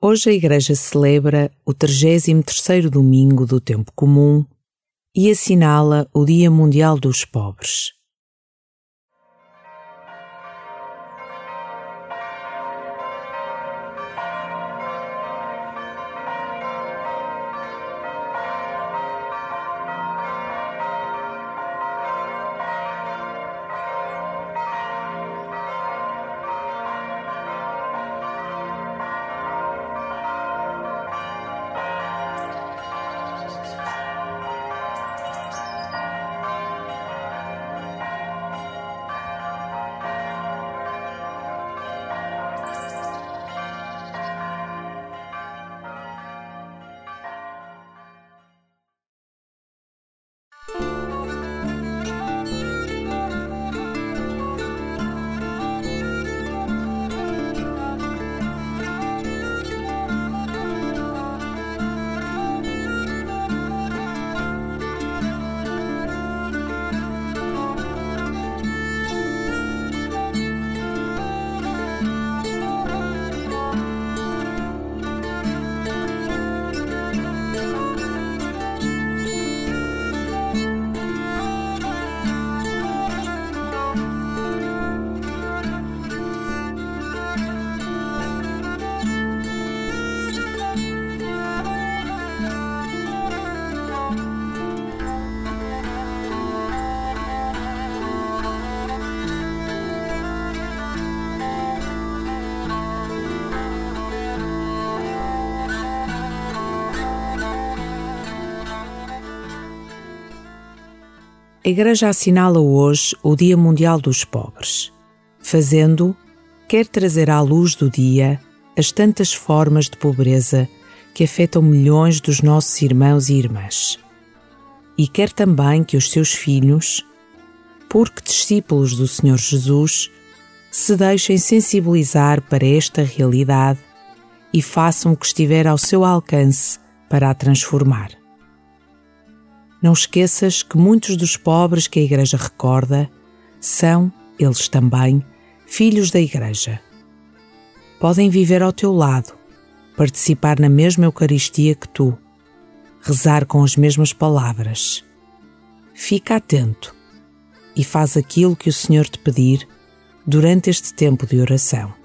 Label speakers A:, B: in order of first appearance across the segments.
A: Hoje a Igreja celebra o 33º domingo do tempo comum e assinala o Dia Mundial dos Pobres. A Igreja assinala hoje o Dia Mundial dos Pobres. Fazendo, quer trazer à luz do dia as tantas formas de pobreza que afetam milhões dos nossos irmãos e irmãs. E quer também que os seus filhos, porque discípulos do Senhor Jesus, se deixem sensibilizar para esta realidade e façam o que estiver ao seu alcance para a transformar. Não esqueças que muitos dos pobres que a Igreja recorda são, eles também, filhos da Igreja. Podem viver ao teu lado, participar na mesma Eucaristia que tu, rezar com as mesmas palavras. Fica atento e faz aquilo que o Senhor te pedir durante este tempo de oração.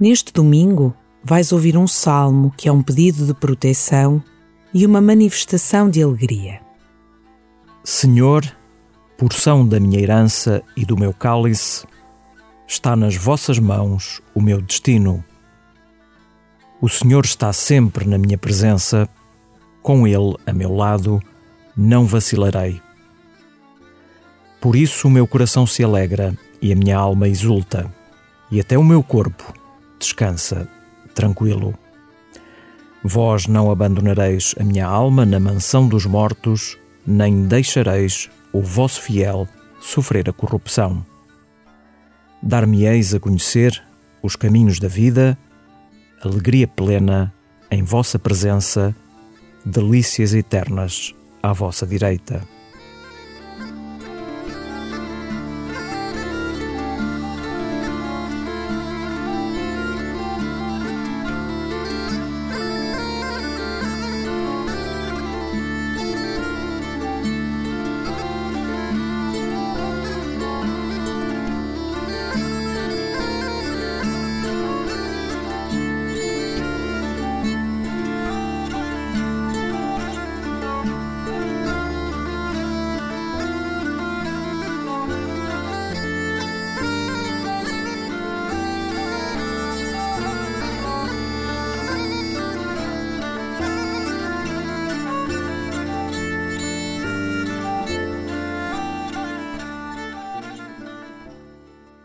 A: Neste domingo, vais ouvir um salmo que é um pedido de proteção e uma manifestação de alegria.
B: Senhor, porção da minha herança e do meu cálice, está nas vossas mãos o meu destino. O Senhor está sempre na minha presença, com Ele a meu lado, não vacilarei. Por isso o meu coração se alegra e a minha alma exulta, e até o meu corpo descansa tranquilo. Vós não abandonareis a minha alma na mansão dos mortos, nem deixareis o vosso fiel sofrer a corrupção. dar-me-eis a conhecer os caminhos da vida, alegria plena em vossa presença, delícias eternas à vossa direita.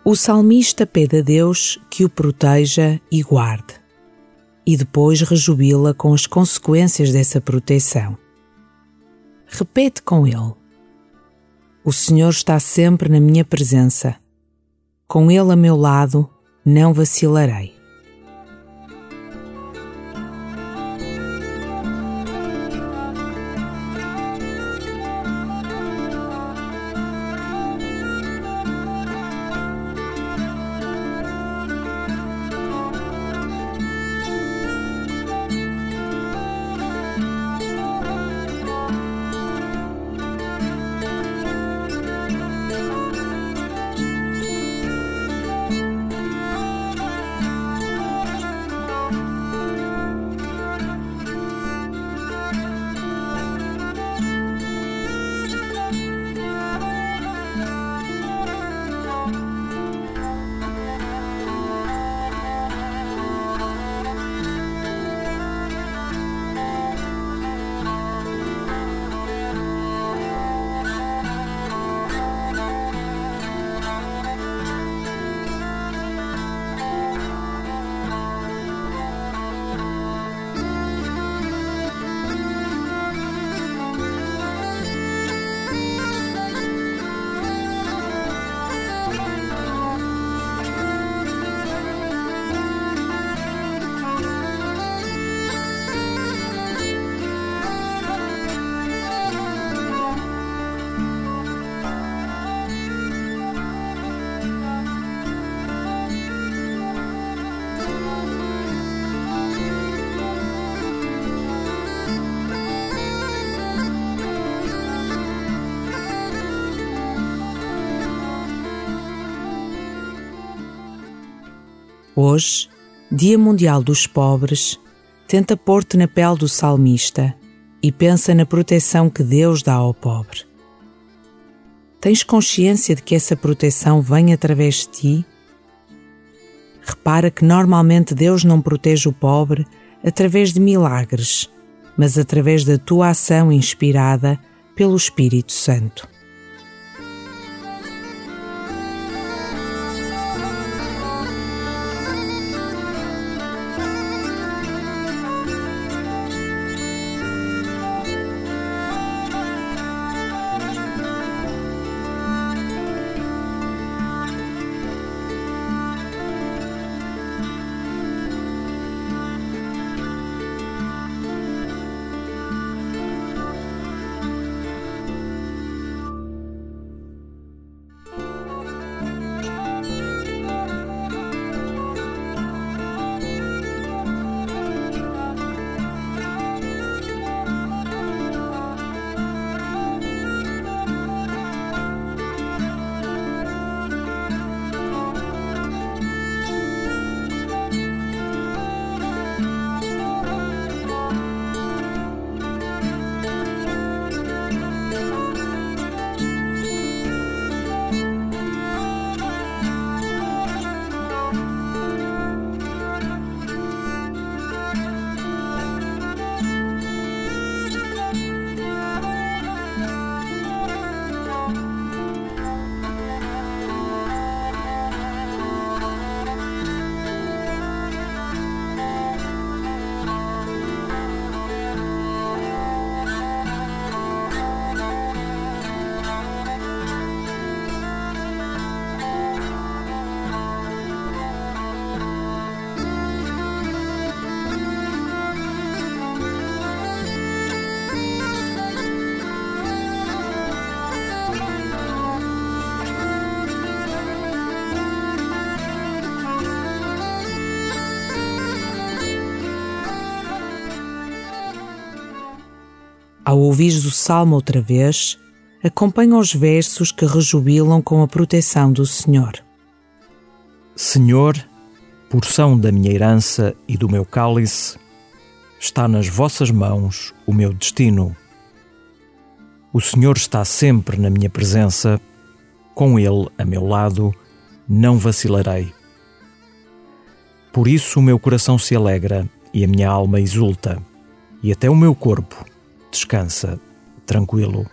A: O salmista pede a Deus que o proteja e guarde, e depois rejubila com as consequências dessa proteção. Repete com ele: O Senhor está sempre na minha presença. Com Ele a meu lado, não vacilarei. Hoje, Dia Mundial dos Pobres, tenta pôr-te na pele do salmista e pensa na proteção que Deus dá ao pobre. Tens consciência de que essa proteção vem através de ti? Repara que normalmente Deus não protege o pobre através de milagres, mas através da tua ação inspirada pelo Espírito Santo. Ao ouvires o salmo outra vez, acompanha os versos que rejubilam com a proteção do Senhor.
B: Senhor, porção da minha herança e do meu cálice, está nas vossas mãos o meu destino. O Senhor está sempre na minha presença, com Ele a meu lado, não vacilarei. Por isso o meu coração se alegra e a minha alma exulta, e até o meu corpo descansa tranquilo.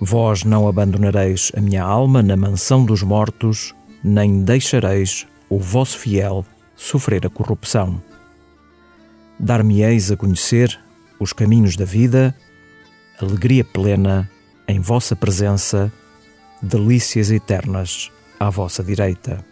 B: Vós não abandonareis a minha alma na mansão dos mortos, nem deixareis o vosso fiel sofrer a corrupção. Dar-me-eis a conhecer os caminhos da vida, alegria plena em vossa presença, delícias eternas à vossa direita.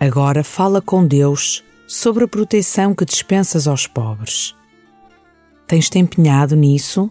A: Agora fala com Deus sobre a proteção que dispensas aos pobres. Tens-te empenhado nisso?